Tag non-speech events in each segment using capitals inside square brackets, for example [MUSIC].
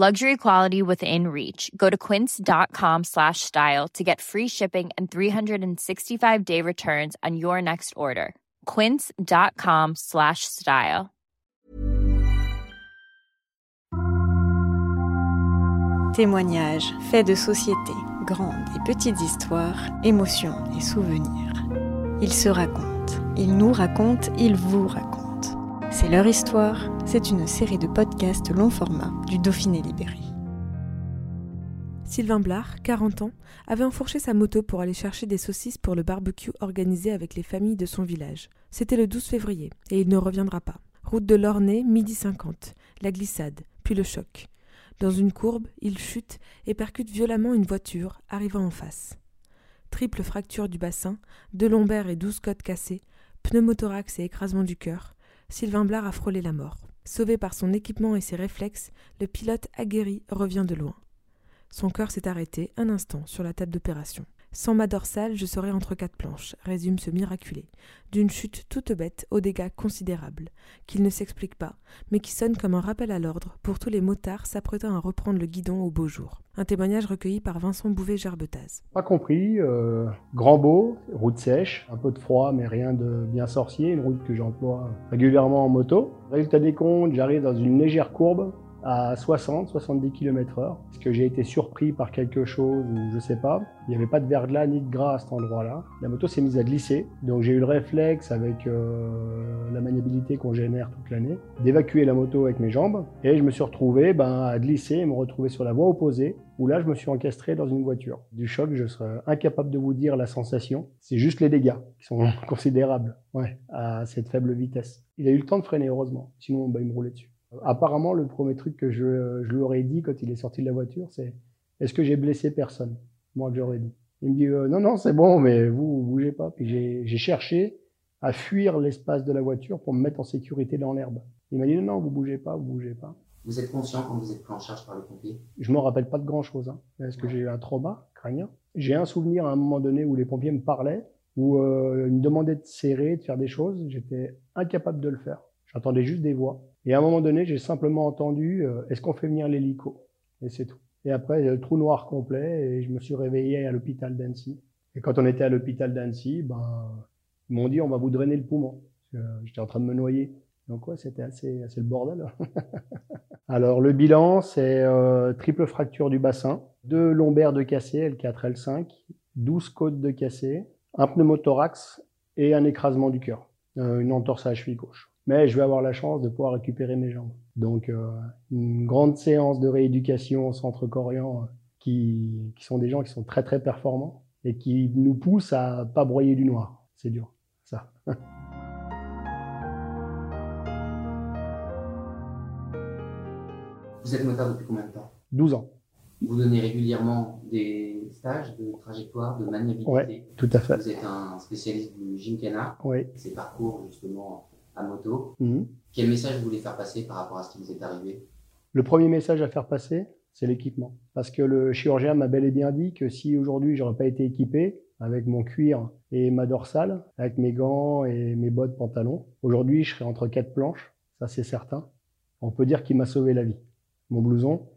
Luxury quality within reach. Go to quince.com slash style to get free shipping and 365-day returns on your next order. quince.com slash style. Témoignages, faits de société, grandes et petites histoires, émotions et souvenirs. Ils se racontent, ils nous racontent, ils vous racontent. C'est leur histoire, c'est une série de podcasts long format du Dauphiné Libéré. Sylvain Blard, 40 ans, avait enfourché sa moto pour aller chercher des saucisses pour le barbecue organisé avec les familles de son village. C'était le 12 février, et il ne reviendra pas. Route de l'Ornay, midi 50. La glissade, puis le choc. Dans une courbe, il chute et percute violemment une voiture arrivant en face. Triple fracture du bassin, deux lombaires et douze côtes cassées, pneumothorax et écrasement du cœur, Sylvain Blard a frôlé la mort. Sauvé par son équipement et ses réflexes, le pilote aguerri revient de loin. Son cœur s'est arrêté un instant sur la table d'opération. Sans ma dorsale, je serais entre quatre planches, résume ce miraculé, d'une chute toute bête aux dégâts considérables, qu'il ne s'explique pas, mais qui sonne comme un rappel à l'ordre pour tous les motards s'apprêtant à reprendre le guidon au beau jour. Un témoignage recueilli par Vincent Bouvet-Gerbetaz. Pas compris, euh, grand beau, route sèche, un peu de froid mais rien de bien sorcier, une route que j'emploie régulièrement en moto. Résultat des comptes, j'arrive dans une légère courbe, à 60-70 km heure. Est-ce que j'ai été surpris par quelque chose ou je sais pas Il n'y avait pas de verglas ni de gras à cet endroit-là. La moto s'est mise à glisser, donc j'ai eu le réflexe avec euh, la maniabilité qu'on génère toute l'année d'évacuer la moto avec mes jambes et je me suis retrouvé ben, à glisser et me retrouver sur la voie opposée où là je me suis encastré dans une voiture. Du choc, je serais incapable de vous dire la sensation. C'est juste les dégâts qui sont [LAUGHS] considérables ouais, à cette faible vitesse. Il a eu le temps de freiner heureusement, sinon ben, il me roulait dessus. Apparemment, le premier truc que je, je lui aurais dit quand il est sorti de la voiture, c'est Est-ce que j'ai blessé personne? Moi, que j'aurais dit. Il me dit euh, Non, non, c'est bon, mais vous, vous bougez pas. Puis j'ai cherché à fuir l'espace de la voiture pour me mettre en sécurité dans l'herbe. Il m'a dit Non, non, vous bougez pas, vous bougez pas. Vous êtes conscient quand vous êtes pris en charge par les pompiers Je me rappelle pas de grand chose. Hein. Est-ce que j'ai eu un trauma? Crânien J'ai un souvenir à un moment donné où les pompiers me parlaient, où euh, ils me demandaient de serrer, de faire des choses. J'étais incapable de le faire. J'entendais juste des voix. Et à un moment donné, j'ai simplement entendu euh, est-ce qu'on fait venir l'hélico? Et c'est tout. Et après, le trou noir complet et je me suis réveillé à l'hôpital d'Annecy. Et quand on était à l'hôpital d'Annecy, ben, ils m'ont dit on va vous drainer le poumon. J'étais en train de me noyer. Donc ouais, c'était assez, assez le bordel. [LAUGHS] Alors le bilan, c'est euh, triple fracture du bassin, deux lombaires de cassé, L4, L5, 12 côtes de cassé, un pneumothorax et un écrasement du cœur, euh, une entorse à la cheville gauche mais je vais avoir la chance de pouvoir récupérer mes jambes. Donc euh, une grande séance de rééducation au centre Corian euh, qui, qui, sont des gens qui sont très très performants et qui nous poussent à pas broyer du noir. C'est dur, ça. [LAUGHS] Vous êtes motard depuis combien de temps? 12 ans. Vous donnez régulièrement des stages de trajectoire, de maniabilité. Oui, tout à fait. Vous êtes un spécialiste du gymkhana. Oui. Ces parcours, justement, à moto. Mhm. Quel message vous voulez faire passer par rapport à ce qui vous est arrivé? Le premier message à faire passer, c'est l'équipement. Parce que le chirurgien m'a bel et bien dit que si aujourd'hui j'aurais pas été équipé avec mon cuir et ma dorsale, avec mes gants et mes bottes pantalons, aujourd'hui je serais entre quatre planches, ça c'est certain. On peut dire qu'il m'a sauvé la vie, mon blouson.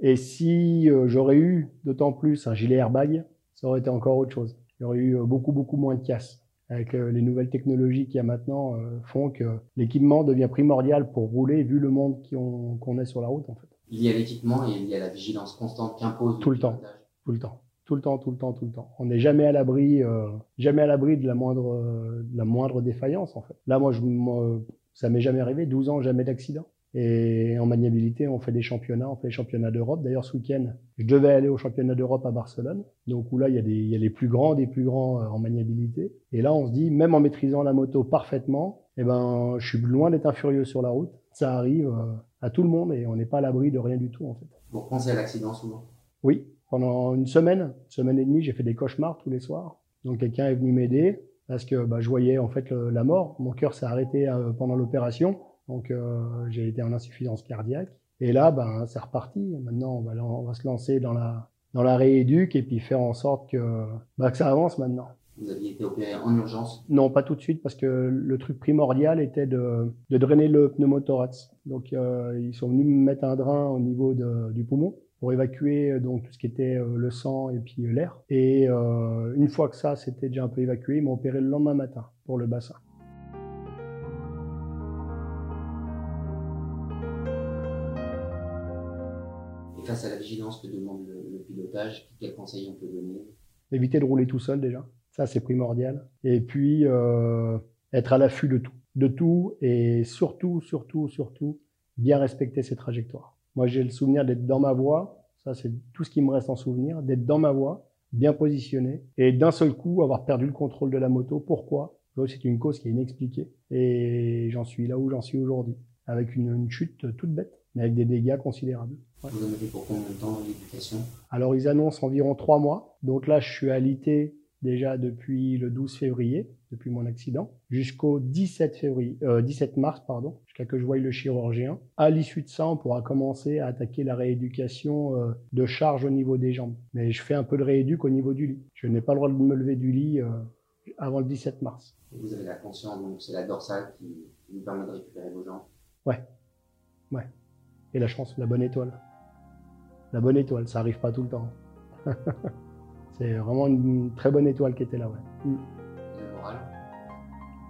Et si euh, j'aurais eu d'autant plus un gilet airbag, ça aurait été encore autre chose. Il y aurait eu euh, beaucoup beaucoup moins de casse avec euh, les nouvelles technologies qu'il y a maintenant, euh, font que l'équipement devient primordial pour rouler vu le monde qu'on est sur la route en fait. Il y a l'équipement et il y a la vigilance constante qu'impose tout le temps, tout le temps, tout le temps, tout le temps, tout le temps. On n'est jamais à l'abri, euh, jamais à l'abri de la moindre, de la moindre défaillance en fait. Là, moi, je, moi, ça m'est jamais arrivé, 12 ans, jamais d'accident. Et en maniabilité, on fait des championnats, on fait les championnats d'Europe. D'ailleurs, ce week-end, je devais aller au championnat d'Europe à Barcelone. Donc où là, il y, a des, il y a les plus grands des plus grands euh, en maniabilité. Et là, on se dit, même en maîtrisant la moto parfaitement, eh ben, je suis loin d'être un furieux sur la route. Ça arrive euh, à tout le monde et on n'est pas à l'abri de rien du tout, en fait. Vous pensez à l'accident souvent? Oui, Pendant une semaine, une semaine et demie, j'ai fait des cauchemars tous les soirs. Donc quelqu'un est venu m'aider parce que bah, je voyais en fait la mort. Mon cœur s'est arrêté euh, pendant l'opération, donc euh, j'ai été en insuffisance cardiaque. Et là, ben c'est reparti. Maintenant, on va, on va se lancer dans la dans la rééduque et puis faire en sorte que, bah, que ça avance maintenant. Vous aviez été opéré en urgence? Non, pas tout de suite, parce que le truc primordial était de, de drainer le pneumothorax. Donc, euh, ils sont venus me mettre un drain au niveau de, du poumon pour évacuer euh, donc tout ce qui était euh, le sang et puis l'air. Et euh, une fois que ça c'était déjà un peu évacué, ils m'ont opéré le lendemain matin pour le bassin. Face à la vigilance que demande le, pilotage, quels conseils on peut donner? Éviter de rouler tout seul déjà, ça c'est primordial. Et puis euh, être à l'affût de tout, de tout et surtout, surtout, surtout bien respecter ses trajectoires. Moi, j'ai le souvenir d'être dans ma voie. Ça, c'est tout ce qui me reste en souvenir. D'être dans ma voie, bien positionné, et d'un seul coup, avoir perdu le contrôle de la moto. Pourquoi? C'est une cause qui est inexpliquée. Et j'en suis là où j'en suis aujourd'hui. Avec une, chute toute bête, mais avec des dégâts considérables. Ouais. Vous en avez pour combien de temps l'éducation Alors, ils annoncent environ trois mois. Donc là, je suis alité déjà depuis le 12 février, depuis mon accident, jusqu'au 17 février, euh, 17 mars, pardon, jusqu'à que je voie le chirurgien. À l'issue de ça, on pourra commencer à attaquer la rééducation euh, de charge au niveau des jambes. Mais je fais un peu de rééduque au niveau du lit. Je n'ai pas le droit de me lever du lit euh, avant le 17 mars. Vous avez la conscience, donc c'est la dorsale qui vous permet de récupérer vos jambes? Ouais. Ouais. Et la chance, la bonne étoile. La bonne étoile, ça arrive pas tout le temps. [LAUGHS] C'est vraiment une très bonne étoile qui était là. Ouais. Mm. Le moral?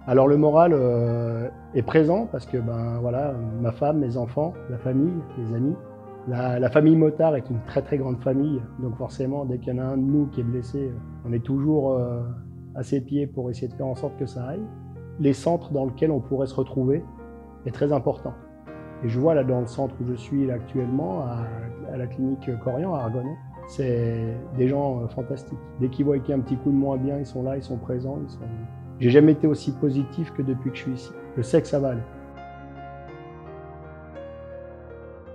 Alors le moral euh, est présent parce que ben voilà, ma femme, mes enfants, la famille, les amis. La, la, famille Motard est une très très grande famille, donc forcément dès qu'il y en a un de nous qui est blessé, on est toujours euh, à ses pieds pour essayer de faire en sorte que ça aille. Les centres dans lesquels on pourrait se retrouver est très important. Et je vois là dans le centre où je suis là, actuellement, à, la clinique Corian à Argonnet, c'est des gens euh, fantastiques. Dès qu'ils voient qu'il y a un petit coup de moins bien, ils sont là, ils sont présents. Ils sont... J'ai jamais été aussi positif que depuis que je suis ici. Je sais que ça va aller.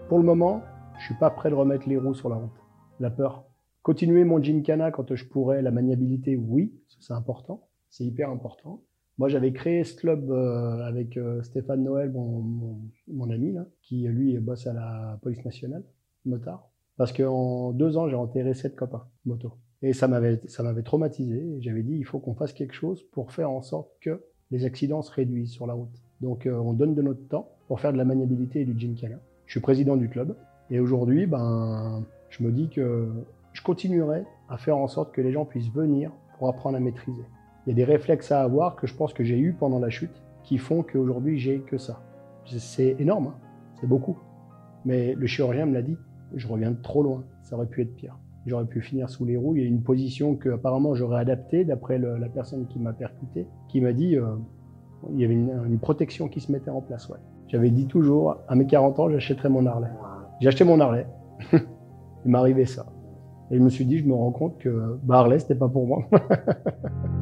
Pour le moment, je suis pas prêt de remettre les roues sur la route. La peur. Continuer mon gymkhana quand je pourrais, la maniabilité, oui, c'est important, c'est hyper important. Moi, j'avais créé ce club euh, avec euh, Stéphane Noël, mon, ami, là, qui lui bosse à la police nationale, motard. Parce qu'en deux ans, j'ai enterré sept copains moto. Et ça m'avait, ça m'avait traumatisé. J'avais dit, il faut qu'on fasse quelque chose pour faire en sorte que les accidents se réduisent sur la route. Donc, euh, on donne de notre temps pour faire de la maniabilité et du gymkhana. Je suis président du club. Et aujourd'hui, ben, je me dis que je continuerai à faire en sorte que les gens puissent venir pour apprendre à maîtriser. Il y a des réflexes à avoir que je pense que j'ai eu pendant la chute qui font qu'aujourd'hui, j'ai que ça. C'est énorme, hein c'est beaucoup. Mais le chirurgien me l'a dit, je reviens de trop loin. Ça aurait pu être pire. J'aurais pu finir sous les roues. Il y a une position que apparemment j'aurais adaptée d'après la personne qui m'a percuté, qui m'a dit euh, il y avait une, protection qui se mettait en place. Ouais. J'avais dit toujours à mes 40 ans j'achèterais mon Harley. J'ai acheté mon Harley. [LAUGHS] Il arrivé ça. Et je me suis dit je me rends compte que bah, Harley c'était pas pour moi. [LAUGHS]